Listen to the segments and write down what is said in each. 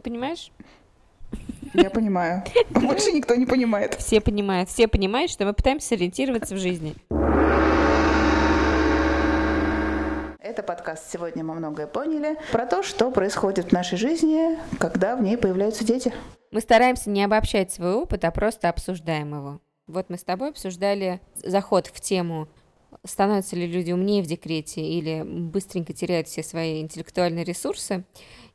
Ты понимаешь? Я понимаю. Больше никто не понимает. Все понимают. Все понимают, что мы пытаемся ориентироваться в жизни. Это подкаст «Сегодня мы многое поняли» про то, что происходит в нашей жизни, когда в ней появляются дети. Мы стараемся не обобщать свой опыт, а просто обсуждаем его. Вот мы с тобой обсуждали заход в тему становятся ли люди умнее в декрете или быстренько теряют все свои интеллектуальные ресурсы.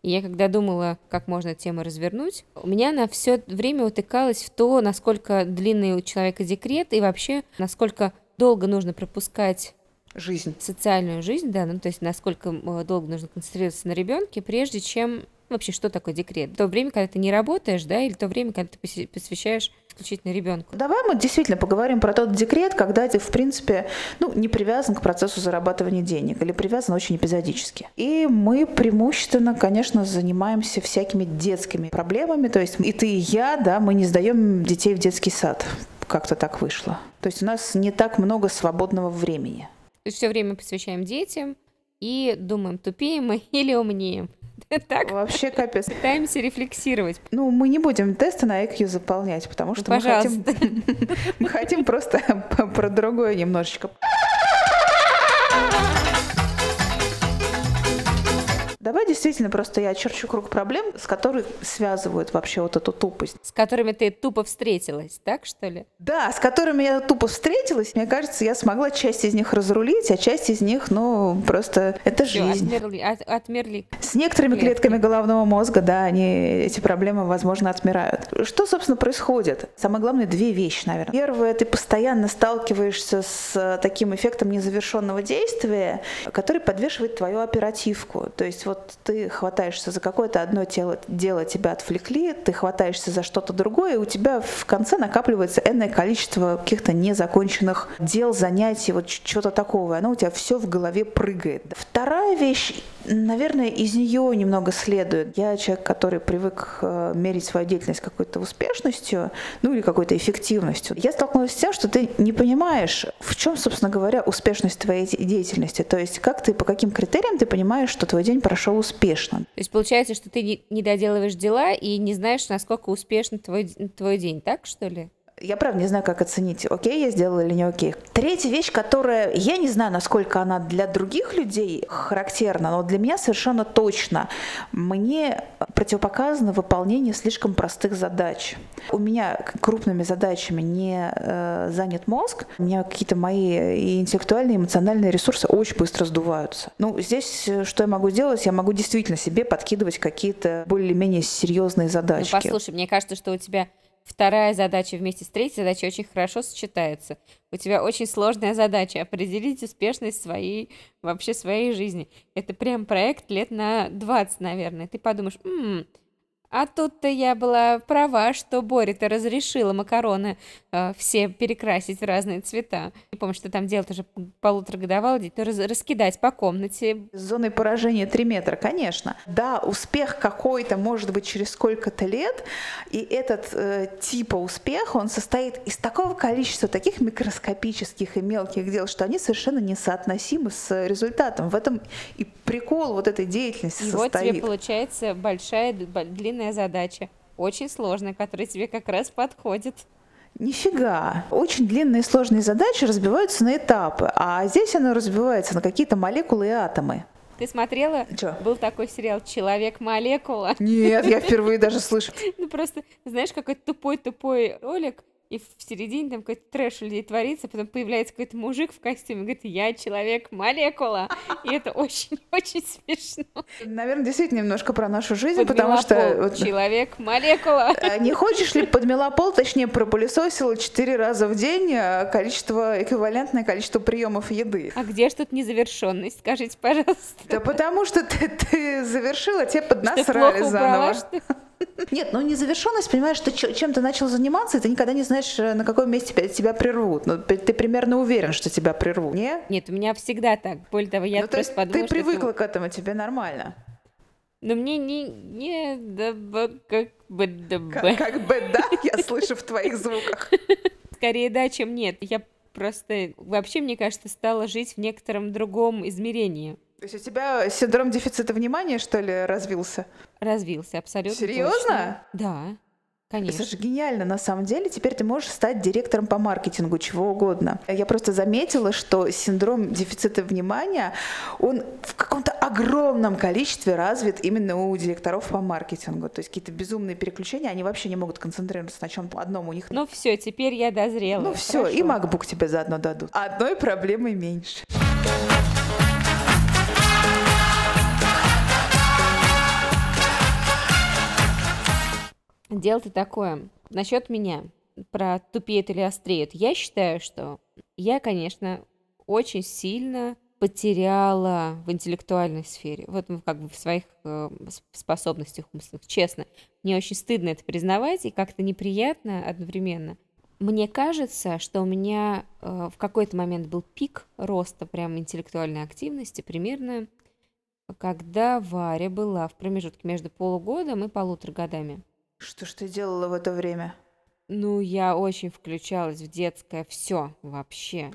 И я когда думала, как можно тему развернуть, у меня на все время утыкалось в то, насколько длинный у человека декрет и вообще насколько долго нужно пропускать жизнь. Социальную жизнь, да, ну то есть насколько э, долго нужно концентрироваться на ребенке, прежде чем вообще что такое декрет? То время, когда ты не работаешь, да, или то время, когда ты посвящаешь исключительно ребенку. Давай мы действительно поговорим про тот декрет, когда ты, в принципе, ну, не привязан к процессу зарабатывания денег или привязан очень эпизодически. И мы преимущественно, конечно, занимаемся всякими детскими проблемами. То есть и ты, и я, да, мы не сдаем детей в детский сад. Как-то так вышло. То есть у нас не так много свободного времени. То есть все время посвящаем детям и думаем, тупее мы или умнее. Так? Вообще капец. Пытаемся рефлексировать. Ну, мы не будем тесты на IQ заполнять, потому что мы хотим, мы хотим просто про другое немножечко. Давай действительно просто я очерчу круг проблем, с которыми связывают вообще вот эту тупость. С которыми ты тупо встретилась, так что ли? Да, с которыми я тупо встретилась. Мне кажется, я смогла часть из них разрулить, а часть из них, ну, просто это Всё, жизнь. Отмерли, от, отмерли. С некоторыми клетки. клетками головного мозга, да, они, эти проблемы, возможно, отмирают. Что, собственно, происходит? Самое главное, две вещи, наверное. Первое, ты постоянно сталкиваешься с таким эффектом незавершенного действия, который подвешивает твою оперативку. То есть вот вот ты хватаешься за какое-то одно тело, дело, тебя отвлекли, ты хватаешься за что-то другое, и у тебя в конце накапливается энное количество каких-то незаконченных дел, занятий, вот чего-то такого, и оно у тебя все в голове прыгает. Вторая вещь, наверное, из нее немного следует. Я человек, который привык э, мерить свою деятельность какой-то успешностью, ну или какой-то эффективностью. Я столкнулась с тем, что ты не понимаешь, в чем, собственно говоря, успешность твоей деятельности. То есть как ты, по каким критериям ты понимаешь, что твой день прошел прошел успешно. То есть получается, что ты не доделываешь дела и не знаешь, насколько успешно твой, твой день, так что ли? Я правда не знаю, как оценить, окей я сделала или не окей. Третья вещь, которая, я не знаю, насколько она для других людей характерна, но для меня совершенно точно. Мне противопоказано выполнение слишком простых задач. У меня крупными задачами не э, занят мозг, у меня какие-то мои и интеллектуальные, и эмоциональные ресурсы очень быстро сдуваются. Ну, здесь э, что я могу сделать? Я могу действительно себе подкидывать какие-то более-менее серьезные задачи. Ну, послушай, мне кажется, что у тебя вторая задача вместе с третьей задачей очень хорошо сочетается. У тебя очень сложная задача определить успешность своей, вообще своей жизни. Это прям проект лет на 20, наверное. Ты подумаешь, а тут-то я была права, что Боря-то разрешила макароны э, все перекрасить в разные цвета. Не помню, что там делать уже полуторагодовалый день, но раз, раскидать по комнате. С зоной поражения 3 метра, конечно. Да, успех какой-то может быть через сколько-то лет, и этот э, типа успеха, он состоит из такого количества таких микроскопических и мелких дел, что они совершенно несоотносимы с результатом. В этом и прикол вот этой деятельности и состоит. вот тебе получается большая, длинная сложная задача, очень сложная, которая тебе как раз подходит. Нифига. Очень длинные сложные задачи разбиваются на этапы, а здесь оно разбивается на какие-то молекулы и атомы. Ты смотрела? Чё? Был такой сериал «Человек-молекула». Нет, я впервые даже слышу. Ну просто, знаешь, какой-то тупой-тупой ролик, и в середине там какой-то трэш у людей творится, потом появляется какой-то мужик в костюме, говорит, я человек-молекула, и это очень-очень смешно. Наверное, действительно немножко про нашу жизнь, потому что... Человек-молекула. А не хочешь ли подмела пол, точнее, пропылесосила четыре раза в день а, количество, эквивалентное количество приемов еды? А где ж тут незавершенность, скажите, пожалуйста? Да потому что ты, ты завершила, тебе поднасрали заново. Что? Нет, ну незавершенность, понимаешь, что чем ты начал заниматься, и ты никогда не знаешь, э, на каком месте тебя прервут. Ну, ты примерно уверен, что тебя прервут, не? Нет, у меня всегда так. Более того, я ну, просто то подумала, Ты привыкла это... к этому, тебе нормально. Но мне не... не да, как бы... Да, как, как бы да, я слышу в твоих звуках. Скорее да, чем нет. Я просто... Вообще, мне кажется, стала жить в некотором другом измерении. То есть у тебя синдром дефицита внимания, что ли, развился? Развился, абсолютно Серьезно? точно. Да, конечно. Это же гениально, на самом деле. Теперь ты можешь стать директором по маркетингу, чего угодно. Я просто заметила, что синдром дефицита внимания, он в каком-то огромном количестве развит именно у директоров по маркетингу. То есть какие-то безумные переключения, они вообще не могут концентрироваться на чем-то одном. У них Ну все, теперь я дозрела. ну все, и. MacBook тебе заодно дадут. Одной проблемой меньше. Дело-то такое. Насчет меня, про тупеет или остреет. Я считаю, что я, конечно, очень сильно потеряла в интеллектуальной сфере. Вот как бы в своих э, способностях умственных. Честно, мне очень стыдно это признавать и как-то неприятно одновременно. Мне кажется, что у меня э, в какой-то момент был пик роста прям интеллектуальной активности, примерно когда Варя была в промежутке между полугодом и полутора годами. Что ж ты делала в это время? Ну, я очень включалась в детское все вообще.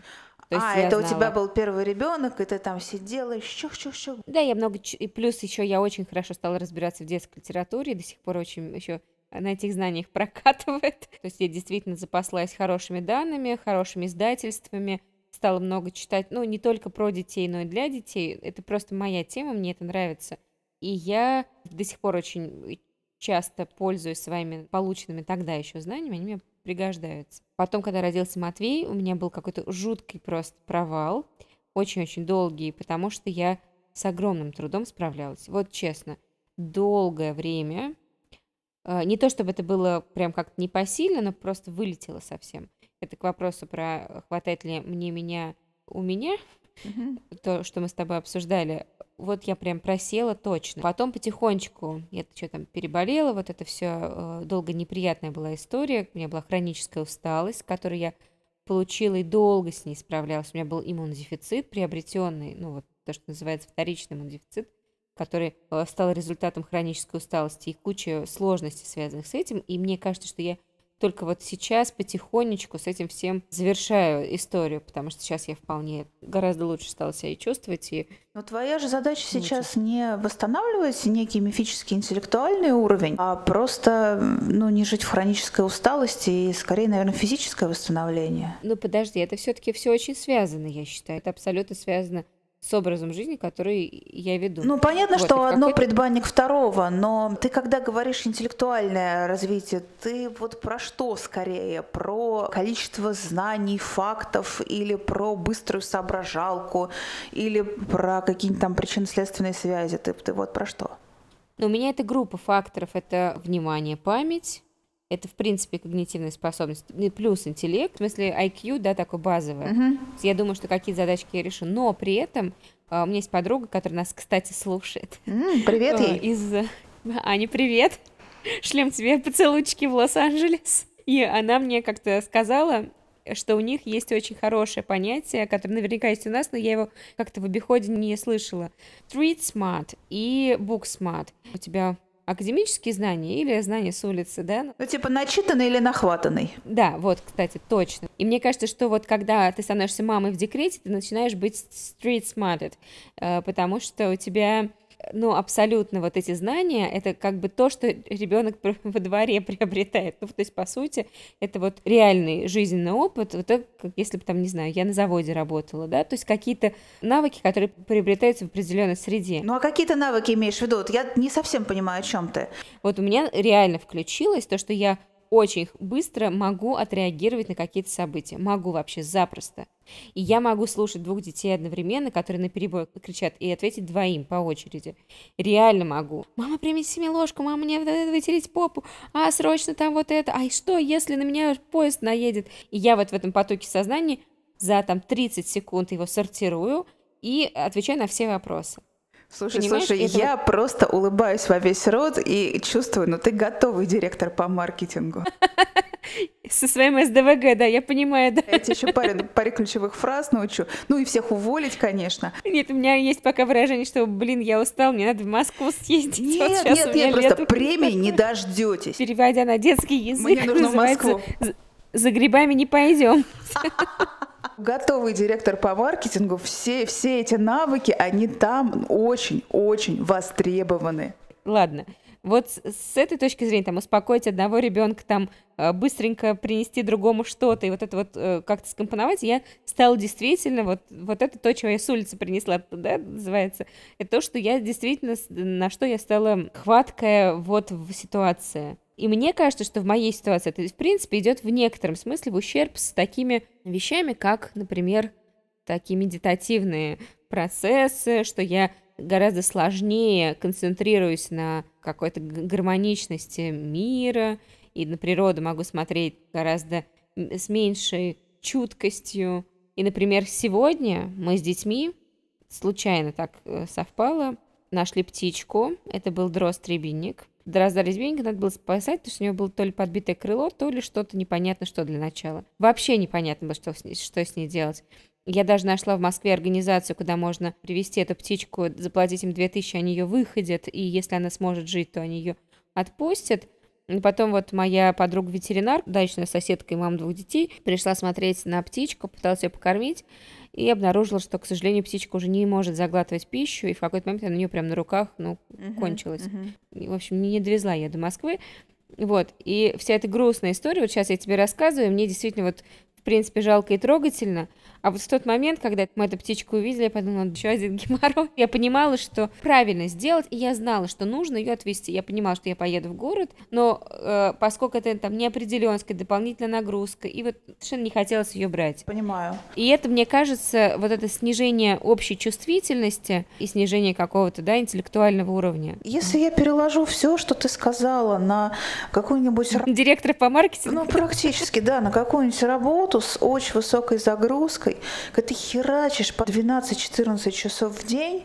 То есть а, я это у тебя знала- был первый ребенок, и ты там сидела и щух-щух-щух. Да, я много... И плюс еще я очень хорошо стала разбираться в детской литературе, и до сих пор очень еще на этих знаниях прокатывает. То есть я действительно запаслась хорошими данными, хорошими издательствами, стала много читать, ну, не только про детей, но и для детей. Это просто моя тема, мне это нравится. И я до сих пор очень часто пользуюсь своими полученными тогда еще знаниями, они мне пригождаются. Потом, когда родился Матвей, у меня был какой-то жуткий просто провал, очень-очень долгий, потому что я с огромным трудом справлялась. Вот честно, долгое время, э, не то чтобы это было прям как-то непосильно, но просто вылетело совсем. Это к вопросу про э, хватает ли мне меня у меня, то, что мы с тобой обсуждали, вот я прям просела точно. Потом потихонечку, я что там переболела, вот это все долго неприятная была история. У меня была хроническая усталость, которую я получила и долго с ней справлялась. У меня был иммунодефицит приобретенный, ну вот то, что называется вторичный иммунодефицит, который э, стал результатом хронической усталости и куча сложностей, связанных с этим. И мне кажется, что я только вот сейчас потихонечку с этим всем завершаю историю, потому что сейчас я вполне гораздо лучше стала себя и чувствовать, и Но твоя же задача Ну, сейчас не восстанавливать некий мифический интеллектуальный уровень, а просто ну, не жить в хронической усталости и скорее, наверное, физическое восстановление. Ну, подожди, это все-таки все очень связано, я считаю. Это абсолютно связано с образом жизни, который я веду. Ну, понятно, Вот, что одно предбанник второго, но ты, когда говоришь интеллектуальное развитие, ты вот про что скорее? Про количество знаний, фактов, или про быструю соображалку, или про какие-нибудь там причинно-следственные связи? Ты, ты вот про что? Но у меня это группа факторов. Это внимание, память, это, в принципе, когнитивная способность, ну плюс интеллект, в смысле IQ, да, такой базовый. Есть Я думаю, что какие-то задачки я решу, но при этом а, у меня есть подруга, которая нас, кстати, слушает. М, привет А, ей. Из... Аня, привет. Шлем тебе поцелуйчики в Лос-Анджелес. И она мне как-то сказала, что у них есть очень хорошее понятие, которое наверняка есть у нас, но я его как-то в обиходе не слышала. Street smart и book smart. У тебя академические знания или знания с улицы, да? Ну, типа начитанный или нахватанный? Да, вот, кстати, точно. И мне кажется, что вот когда ты становишься мамой в декрете, ты начинаешь быть street smarted, э, потому что у тебя ну, абсолютно вот эти знания, это как бы то, что ребенок во дворе приобретает. Ну, то есть, по сути, это вот реальный жизненный опыт, вот так, как если бы там, не знаю, я на заводе работала, да, то есть какие-то навыки, которые приобретаются в определенной среде. Ну, а какие ты навыки имеешь в виду? Вот Я не совсем понимаю, о чем ты. Вот у меня реально включилось то, что я очень быстро могу отреагировать на какие-то события. Могу вообще запросто. И я могу слушать двух детей одновременно, которые на перебой кричат, и ответить двоим по очереди. Реально могу. Мама, принеси мне ложку, мама, мне вытереть попу, а, срочно там вот это, а что, если на меня поезд наедет? И я вот в этом потоке сознания за там 30 секунд его сортирую и отвечаю на все вопросы. Слушай, Понимаешь, слушай, это я просто улыбаюсь во весь рот и чувствую, ну ты готовый директор по маркетингу. Со своим СДВГ, да, я понимаю, да. Я тебе еще паре, паре ключевых фраз научу. Ну и всех уволить, конечно. Нет, у меня есть пока выражение, что, блин, я устал, мне надо в Москву съездить. вот Нет, сейчас нет, нет, просто премии не дождетесь. Переводя на детский язык, Мне нужно в Москву. «За- «За грибами не пойдем». Готовый директор по маркетингу, все, все эти навыки, они там очень-очень востребованы. Ладно, вот с этой точки зрения, там, успокоить одного ребенка, там, э, быстренько принести другому что-то, и вот это вот э, как-то скомпоновать, я стала действительно, вот, вот это то, чего я с улицы принесла, да, называется, это то, что я действительно, на что я стала хваткая вот в ситуации. И мне кажется, что в моей ситуации это, в принципе, идет в некотором смысле в ущерб с такими вещами, как, например, такие медитативные процессы, что я гораздо сложнее концентрируюсь на какой-то гармоничности мира, и на природу могу смотреть гораздо с меньшей чуткостью. И, например, сегодня мы с детьми, случайно так э, совпало, нашли птичку, это был дрозд-рябинник. Дрозда-рябинника надо было спасать, потому что у него было то ли подбитое крыло, то ли что-то непонятно что для начала. Вообще непонятно было, что с ней, что с ней делать. Я даже нашла в Москве организацию, куда можно привести эту птичку, заплатить им 2000, они ее выходят, и если она сможет жить, то они ее отпустят. И потом вот моя подруга-ветеринар, дачная соседка и мама двух детей, пришла смотреть на птичку, пыталась ее покормить, и обнаружила, что, к сожалению, птичка уже не может заглатывать пищу, и в какой-то момент она у нее прям на руках, ну, uh-huh, кончилась. Uh-huh. И, в общем, не довезла я до Москвы. Вот, и вся эта грустная история, вот сейчас я тебе рассказываю, мне действительно вот в принципе, жалко и трогательно. А вот в тот момент, когда мы эту птичку увидели, я подумала, еще один геморрой. Я понимала, что правильно сделать, и я знала, что нужно ее отвезти. Я понимала, что я поеду в город, но э, поскольку это там неопределенность, дополнительная нагрузка, и вот совершенно не хотелось ее брать. Понимаю. И это, мне кажется, вот это снижение общей чувствительности и снижение какого-то, да, интеллектуального уровня. Если я переложу все, что ты сказала, на какую-нибудь... Директора по маркетингу? Ну, практически, да, на какую-нибудь работу, работу с очень высокой загрузкой, когда ты херачишь по 12-14 часов в день,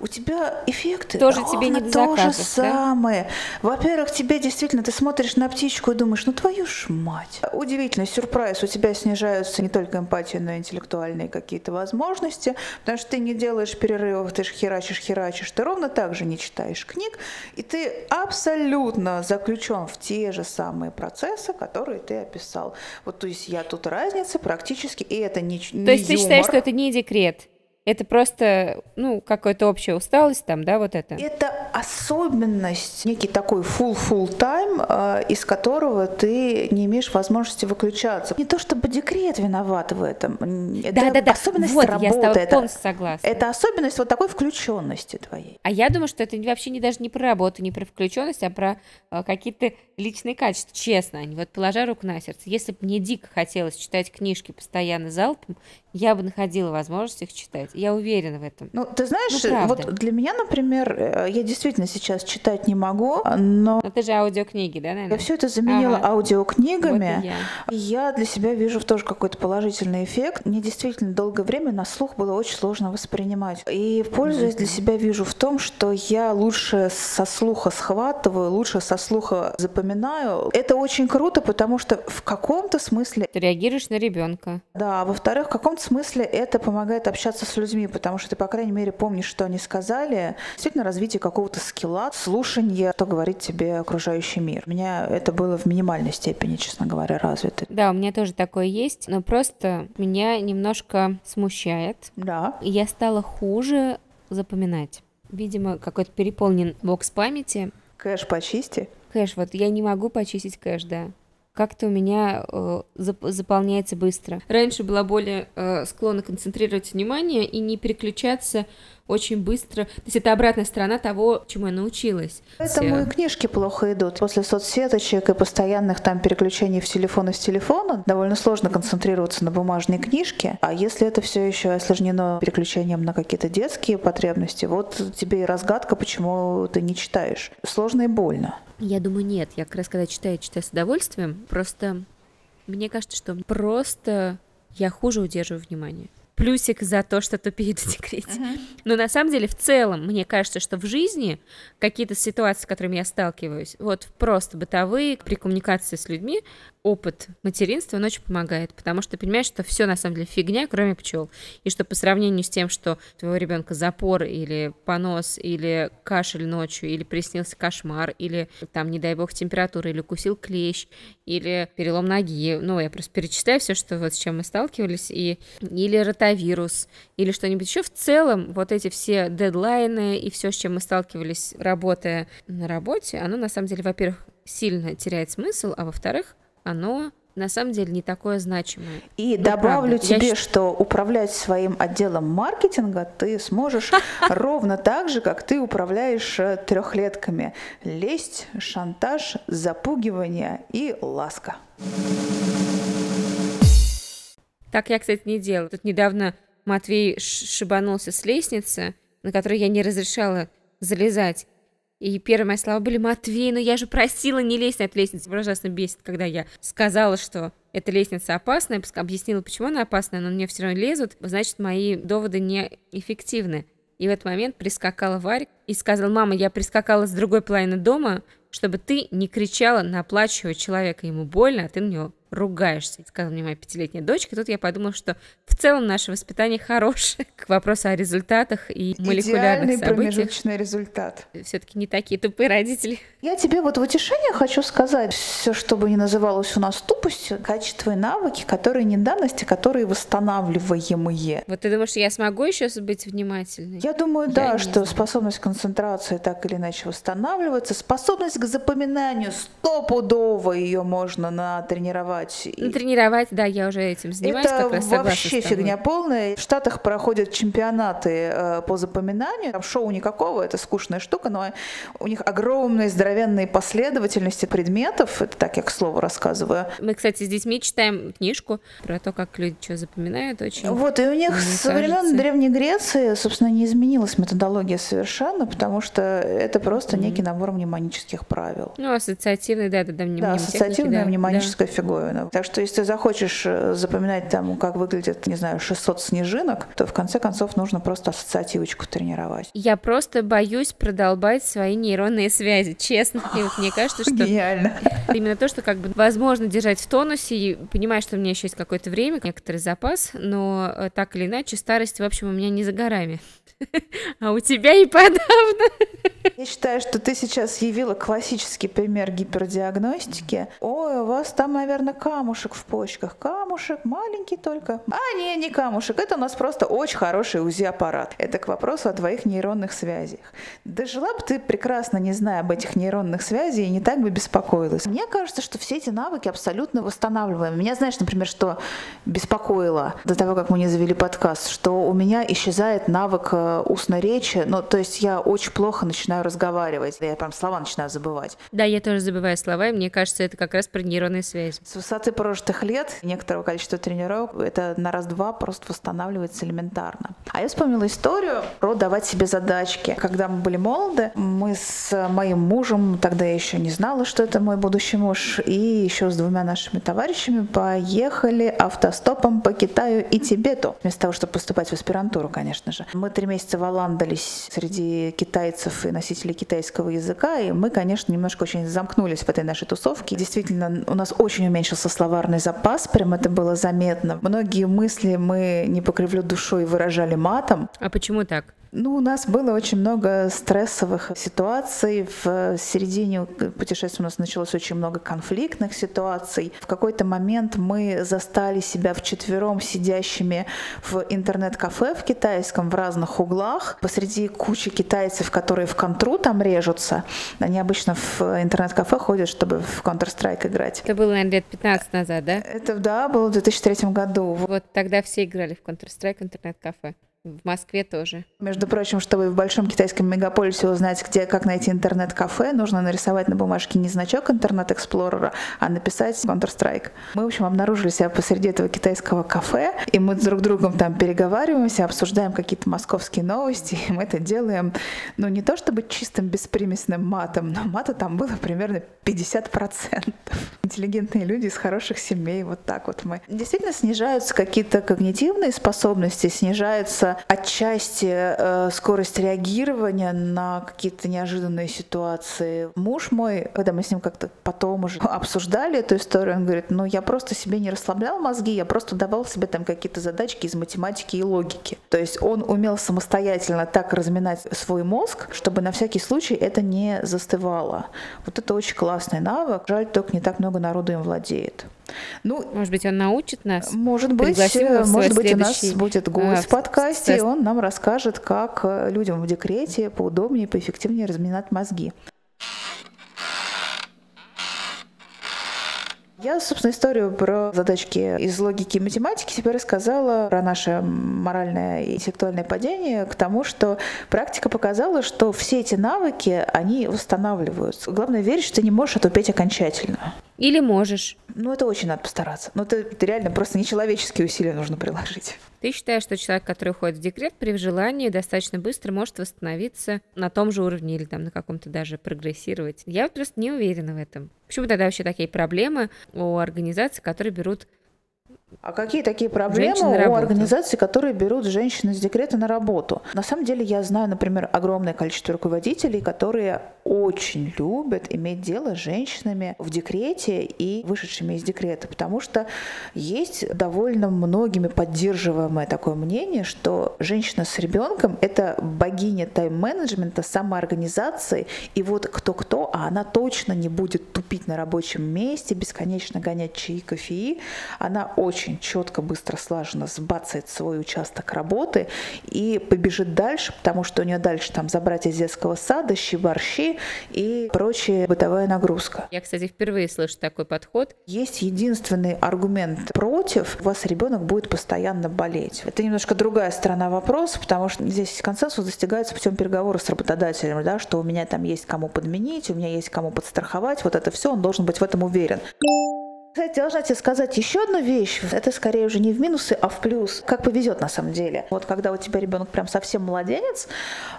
у тебя эффекты тоже тебе не то же самое. Да? Во-первых, тебе действительно, ты смотришь на птичку и думаешь, ну твою ж мать. Удивительный сюрприз, у тебя снижаются не только эмпатия, но и интеллектуальные какие-то возможности, потому что ты не делаешь перерывов, ты же херачишь, херачишь, ты ровно так же не читаешь книг, и ты абсолютно заключен в те же самые процессы, которые ты описал. Вот, то есть я тут разница практически, и это не То есть юмор. ты считаешь, что это не декрет? Это просто, ну, какая-то общая усталость там, да, вот это? Это особенность, некий такой full-full time, э, из которого ты не имеешь возможности выключаться. Не то чтобы декрет виноват в этом. Это да, да, да. особенность вот, работы. Я с тобой полностью согласна. Это особенность вот такой включенности твоей. А я думаю, что это вообще не даже не про работу, не про включенность, а про э, какие-то личные качества. Честно, вот положа руку на сердце. Если бы мне дико хотелось читать книжки постоянно залпом, я бы находила возможность их читать. Я уверена в этом. Ну, ты знаешь, ну, вот для меня, например, э, я действительно сейчас читать не могу, но... Но ты же аудиокниги, да, наверное? Я все это заменила ага. аудиокнигами. Вот и я. я для себя вижу тоже какой-то положительный эффект. Мне действительно долгое время на слух было очень сложно воспринимать. И пользуясь mm-hmm. для себя вижу в том, что я лучше со слуха схватываю, лучше со слуха запоминаю. Это очень круто, потому что в каком-то смысле... Ты реагируешь на ребенка. Да, а во-вторых, в каком-то смысле это помогает общаться с людьми, потому что ты, по крайней мере, помнишь, что они сказали. Действительно, развитие какого-то скилла, слушание, что говорит тебе окружающий мир. У меня это было в минимальной степени, честно говоря, развито. Да, у меня тоже такое есть, но просто меня немножко смущает. Да. Я стала хуже запоминать. Видимо, какой-то переполнен бокс памяти. Кэш почисти. Кэш, вот я не могу почистить кэш, да как-то у меня э, зап заполняется быстро. Раньше была более э, склонна концентрировать внимание и не переключаться очень быстро. То есть это обратная сторона того, чему я научилась. Поэтому и книжки плохо идут. После соцсеточек и постоянных там переключений в телефон из телефона довольно сложно концентрироваться на бумажной книжке. А если это все еще осложнено переключением на какие-то детские потребности, вот тебе и разгадка, почему ты не читаешь. Сложно и больно. Я думаю, нет. Я как раз когда читаю, читаю с удовольствием. Просто мне кажется, что просто я хуже удерживаю внимание. Плюсик за то, что тупеет в декрете. Uh-huh. Но на самом деле, в целом, мне кажется, что в жизни какие-то ситуации, с которыми я сталкиваюсь, вот просто бытовые, при коммуникации с людьми, опыт материнства, он очень помогает, потому что ты понимаешь, что все на самом деле фигня, кроме пчел. И что по сравнению с тем, что твоего ребенка запор или понос, или кашель ночью, или приснился кошмар, или там, не дай бог, температура, или укусил клещ, или перелом ноги. Ну, я просто перечисляю все, что вот с чем мы сталкивались, и, или ротавирус, или что-нибудь еще. В целом, вот эти все дедлайны и все, с чем мы сталкивались, работая на работе, оно на самом деле, во-первых, сильно теряет смысл, а во-вторых, оно на самом деле не такое значимое. И ну, добавлю правда. тебе, Я... что управлять своим отделом маркетинга ты сможешь ровно так же, как ты управляешь э, трехлетками. Лесть, шантаж, запугивание и ласка. Так я, кстати, не делала. Тут недавно Матвей шибанулся с лестницы, на которой я не разрешала залезать. И первые мои слова были, Матвей, ну я же просила не лезть на эту лестницу. Ужасно бесит, когда я сказала, что эта лестница опасная, объяснила, почему она опасная, но мне все равно лезут, значит, мои доводы неэффективны. И в этот момент прискакала Варя и сказала, мама, я прискакала с другой половины дома, чтобы ты не кричала на плачущего человека, ему больно, а ты на него ругаешься, сказала мне моя пятилетняя дочка. И тут я подумала, что в целом наше воспитание хорошее. К вопросу о результатах и молекулярных Идеальный событиях. промежуточный результат. Все-таки не такие тупые родители. Я тебе вот в утешение хочу сказать, все, что бы ни называлось у нас тупостью, качество и навыки, которые не данности, которые восстанавливаемые. Вот ты думаешь, я смогу еще быть внимательной? Я думаю, я да, что знаю. способность концентрации так или иначе восстанавливается, способность к запоминанию стопудово ее можно натренировать тренировать. Ну, тренировать, да, я уже этим занимаюсь. Это как раз вообще фигня полная. В Штатах проходят чемпионаты э, по запоминанию. Там шоу никакого, это скучная штука, но у них огромные здоровенные последовательности предметов. Это так я к слову рассказываю. Мы, кстати, с детьми читаем книжку про то, как люди что запоминают. Очень вот, и у них со времен Древней Греции, собственно, не изменилась методология совершенно, потому что это просто mm-hmm. некий набор мнемонических правил. Ну, ассоциативный, да, да, да, да ассоциативная да, мнемоническая да. фигура. Бетховена. Так что если ты захочешь э, запоминать там, как выглядит, не знаю, 600 снежинок, то в конце концов нужно просто ассоциативочку тренировать. Я просто боюсь продолбать свои нейронные связи, честно. И вот мне кажется, что... Гениально. Именно то, что как бы возможно держать в тонусе, и понимаю, что у меня еще есть какое-то время, некоторый запас, но э, так или иначе старость, в общем, у меня не за горами. А у тебя и подавно. Я считаю, что ты сейчас явила классический пример гипердиагностики. Ой, у вас там, наверное, камушек в почках. Камушек маленький только. А, не, не камушек. Это у нас просто очень хороший УЗИ-аппарат. Это к вопросу о твоих нейронных связях. Дожила бы ты прекрасно, не зная об этих нейронных связях, и не так бы беспокоилась. Мне кажется, что все эти навыки абсолютно восстанавливаемы. Меня, знаешь, например, что беспокоило до того, как мы не завели подкаст, что у меня исчезает навык э, устной речи. Ну, то есть я очень плохо начинаю разговаривать. Я прям слова начинаю забывать. Да, я тоже забываю слова, и мне кажется, это как раз про нейронные связи. С высоты прожитых лет некоторого количества тренировок это на раз-два просто восстанавливается элементарно. А я вспомнила историю про давать себе задачки. Когда мы были молоды, мы с моим мужем, тогда я еще не знала, что это мой будущий муж, и еще с двумя нашими товарищами поехали автостопом по Китаю и Тибету. Вместо того, чтобы поступать в аспирантуру, конечно же. Мы три месяца валандались среди китайцев и носителей китайского языка, и мы, конечно, немножко очень замкнулись в этой нашей тусовке. Действительно, у нас очень уменьшился словарный запас, прям это было заметно. Многие мысли мы, не покривлю душой, выражали матом. А почему так? Ну, у нас было очень много стрессовых ситуаций. В середине путешествия у нас началось очень много конфликтных ситуаций. В какой-то момент мы застали себя вчетвером сидящими в интернет-кафе в китайском в разных углах посреди кучи китайцев, которые в контру там режутся. Они обычно в интернет-кафе ходят, чтобы в Counter-Strike играть. Это было, наверное, лет 15 назад, да? Это, да, было в 2003 году. Вот тогда все играли в Counter-Strike интернет-кафе. В Москве тоже. Между прочим, чтобы в большом китайском мегаполисе узнать, где, как найти интернет-кафе, нужно нарисовать на бумажке не значок интернет-эксплорера, а написать Counter-Strike. Мы, в общем, обнаружили себя посреди этого китайского кафе, и мы друг с другом там переговариваемся, обсуждаем какие-то московские новости, и мы это делаем, ну, не то чтобы чистым беспримесным матом, но мата там было примерно 50%. Интеллигентные люди из хороших семей, вот так вот мы. Действительно снижаются какие-то когнитивные способности, снижается отчасти э, скорость реагирования на какие-то неожиданные ситуации. Муж мой, когда мы с ним как-то потом уже обсуждали эту историю, он говорит, ну я просто себе не расслаблял мозги, я просто давал себе там какие-то задачки из математики и логики. То есть он умел самостоятельно так разминать свой мозг, чтобы на всякий случай это не застывало. Вот это очень классный навык. Жаль, только не так много народу им владеет. Ну, может быть, он научит нас. Может быть, может быть, у нас будет гость а, в подкасте, и он нам расскажет, как э, людям в декрете поудобнее, поэффективнее разминать мозги. Я, собственно, историю про задачки из логики и математики тебе рассказала про наше моральное и интеллектуальное падение к тому, что практика показала, что все эти навыки, они восстанавливаются. Главное верить, что ты не можешь отупеть окончательно. Или можешь. Ну, это очень надо постараться. Ну, это, это реально просто нечеловеческие усилия нужно приложить. Ты считаешь, что человек, который уходит в декрет, при желании достаточно быстро может восстановиться на том же уровне или там на каком-то даже прогрессировать? Я вот просто не уверена в этом. Почему тогда вообще такие проблемы у организаций, которые берут а какие такие проблемы у организаций, которые берут женщин из декрета на работу? На самом деле я знаю, например, огромное количество руководителей, которые очень любят иметь дело с женщинами в декрете и вышедшими из декрета, потому что есть довольно многими поддерживаемое такое мнение, что женщина с ребенком – это богиня тайм-менеджмента, самоорганизации, и вот кто-кто, а она точно не будет тупить на рабочем месте, бесконечно гонять чаи, кофеи, она очень очень четко, быстро, слаженно сбацает свой участок работы и побежит дальше, потому что у нее дальше там забрать из детского сада, щи, борщи и прочая бытовая нагрузка. Я, кстати, впервые слышу такой подход. Есть единственный аргумент против, у вас ребенок будет постоянно болеть. Это немножко другая сторона вопроса, потому что здесь консенсус достигается путем переговора с работодателем, да, что у меня там есть кому подменить, у меня есть кому подстраховать, вот это все, он должен быть в этом уверен. Кстати, должна тебе сказать еще одну вещь. Это скорее уже не в минусы, а в плюс. Как повезет на самом деле. Вот когда у тебя ребенок прям совсем младенец,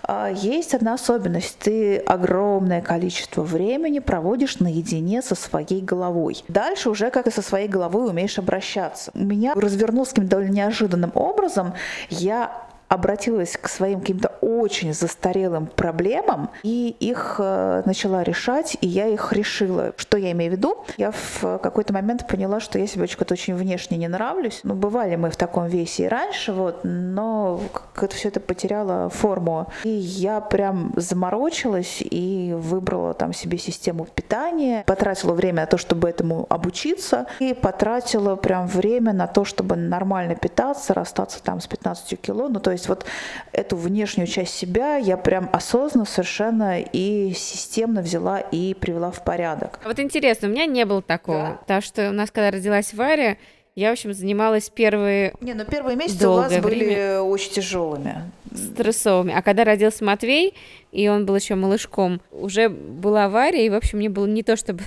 а, есть одна особенность. Ты огромное количество времени проводишь наедине со своей головой. Дальше уже как ты со своей головой умеешь обращаться. У меня развернулся каким-то довольно неожиданным образом. Я обратилась к своим каким-то очень застарелым проблемам и их э, начала решать, и я их решила. Что я имею в виду? Я в какой-то момент поняла, что я себе что-то очень внешне не нравлюсь. Ну, бывали мы в таком весе и раньше, вот, но как-то все это потеряло форму. И я прям заморочилась и выбрала там себе систему питания, потратила время на то, чтобы этому обучиться, и потратила прям время на то, чтобы нормально питаться, расстаться там с 15 кило. Ну, то есть вот эту внешнюю часть себя я прям осознанно совершенно и системно взяла и привела в порядок. А вот интересно, у меня не было такого. Да. Потому что у нас, когда родилась Варя, я, в общем, занималась первые... Не, ну первые месяцы у вас были время. очень тяжелыми. Стрессовыми. А когда родился Матвей, и он был еще малышком, уже была авария, и, в общем, мне было не то чтобы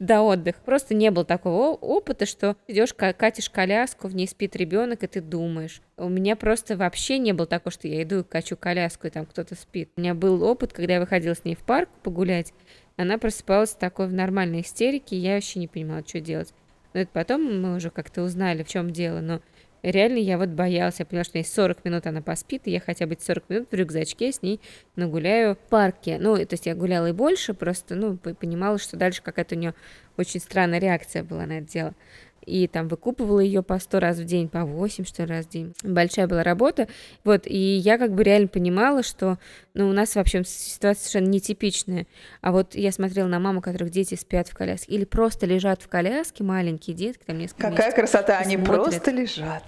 до отдыха. Просто не было такого опыта, что идешь, катишь коляску, в ней спит ребенок, и ты думаешь. У меня просто вообще не было такого, что я иду, качу коляску, и там кто-то спит. У меня был опыт, когда я выходила с ней в парк погулять, она просыпалась такой в нормальной истерике, и я вообще не понимала, что делать. Но это потом мы уже как-то узнали, в чем дело. Но реально я вот боялась. Я поняла, что есть 40 минут она поспит, и я хотя бы 40 минут в рюкзачке с ней нагуляю в парке. Ну, то есть я гуляла и больше, просто, ну, понимала, что дальше какая-то у нее очень странная реакция была на это дело и там выкупывала ее по сто раз в день, по восемь что ли, раз в день. Большая была работа. Вот, и я как бы реально понимала, что ну, у нас вообще ситуация совершенно нетипичная. А вот я смотрела на маму, которых дети спят в коляске, или просто лежат в коляске, маленькие детки, там несколько Какая месяцев, красота, они смотрят. просто лежат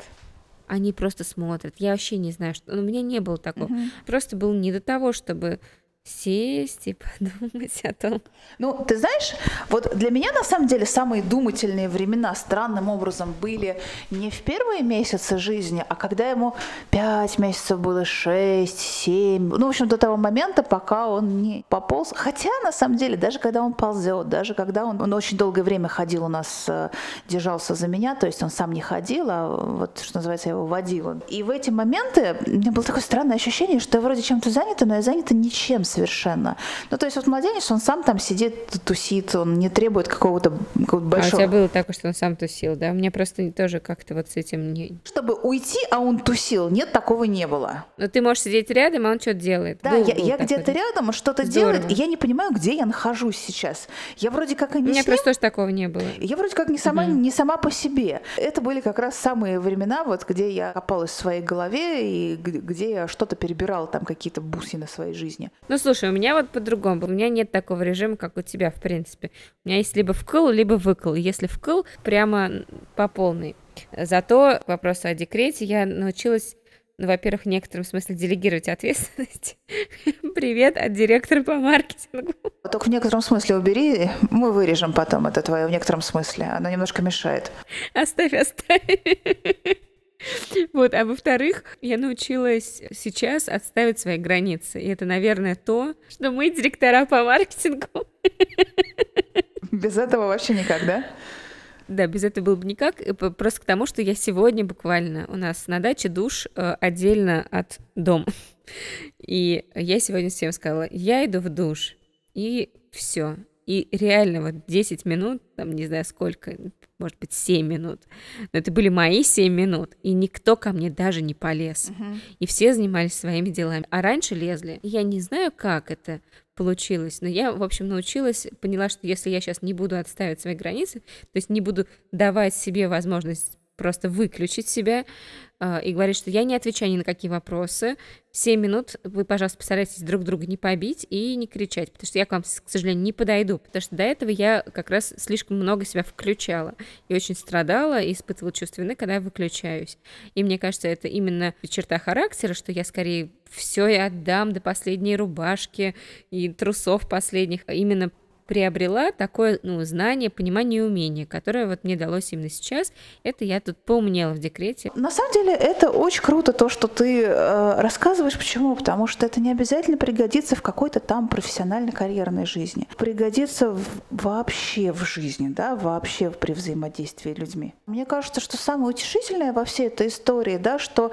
они просто смотрят. Я вообще не знаю, что... Ну, у меня не было такого. Угу. Просто было не до того, чтобы сесть и подумать о том. Ну, ты знаешь, вот для меня на самом деле самые думательные времена странным образом были не в первые месяцы жизни, а когда ему 5 месяцев было, 6, 7, ну, в общем, до того момента, пока он не пополз. Хотя, на самом деле, даже когда он ползет, даже когда он, он очень долгое время ходил у нас, э, держался за меня, то есть он сам не ходил, а вот, что называется, я его водила. И в эти моменты у меня было такое странное ощущение, что я вроде чем-то занята, но я занята ничем совершенно. Ну, то есть вот младенец, он сам там сидит, тусит, он не требует какого-то какого большого... А у тебя было такое, что он сам тусил, да? Мне просто тоже как-то вот с этим не... Чтобы уйти, а он тусил, нет, такого не было. Но ты можешь сидеть рядом, а он что-то делает. Да, был, я, я где-то рядом, что-то делает, и я не понимаю, где я нахожусь сейчас. Я вроде как и не У меня просто тоже такого не было. Я вроде как не сама, угу. не сама по себе. Это были как раз самые времена, вот где я копалась в своей голове и где я что-то перебирала, там какие-то бусины своей жизни. Ну, слушай, у меня вот по-другому. У меня нет такого режима, как у тебя, в принципе. У меня есть либо вкл, либо выкл. Если вкл, прямо по полной. Зато к вопросу о декрете я научилась ну, во-первых, в некотором смысле делегировать ответственность. Привет от директора по маркетингу. Только в некотором смысле убери, мы вырежем потом это твое в некотором смысле. Оно немножко мешает. Оставь, оставь. Вот, а во-вторых, я научилась сейчас отставить свои границы. И это, наверное, то, что мы директора по маркетингу. Без этого вообще никак, да? Да, без этого было бы никак. Просто к тому, что я сегодня буквально у нас на даче душ э, отдельно от дома. И я сегодня всем сказала, я иду в душ, и все. И реально вот 10 минут, там не знаю сколько, может быть 7 минут, но это были мои 7 минут, и никто ко мне даже не полез. Uh-huh. И все занимались своими делами. А раньше лезли. Я не знаю, как это получилось, но я, в общем, научилась, поняла, что если я сейчас не буду отставить свои границы, то есть не буду давать себе возможность просто выключить себя э, и говорить, что я не отвечаю ни на какие вопросы. Семь минут вы, пожалуйста, постарайтесь друг друга не побить и не кричать, потому что я к вам, к сожалению, не подойду, потому что до этого я как раз слишком много себя включала и очень страдала и испытывала чувство вины, когда я выключаюсь. И мне кажется, это именно черта характера, что я скорее все и отдам до последней рубашки и трусов последних, именно приобрела такое ну, знание, понимание и умение, которое вот мне далось именно сейчас. Это я тут поумнела в декрете. На самом деле это очень круто, то, что ты э, рассказываешь. Почему? Потому что это не обязательно пригодится в какой-то там профессиональной карьерной жизни. Пригодится в, вообще в жизни, да, вообще при взаимодействии с людьми. Мне кажется, что самое утешительное во всей этой истории, да, что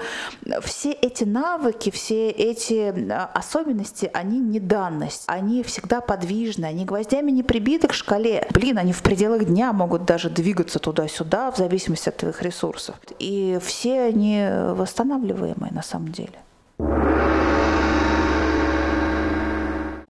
все эти навыки, все эти э, особенности, они не данность, они всегда подвижны, они гвоздями не прибиты к шкале. Блин, они в пределах дня могут даже двигаться туда-сюда в зависимости от твоих ресурсов. И все они восстанавливаемые на самом деле.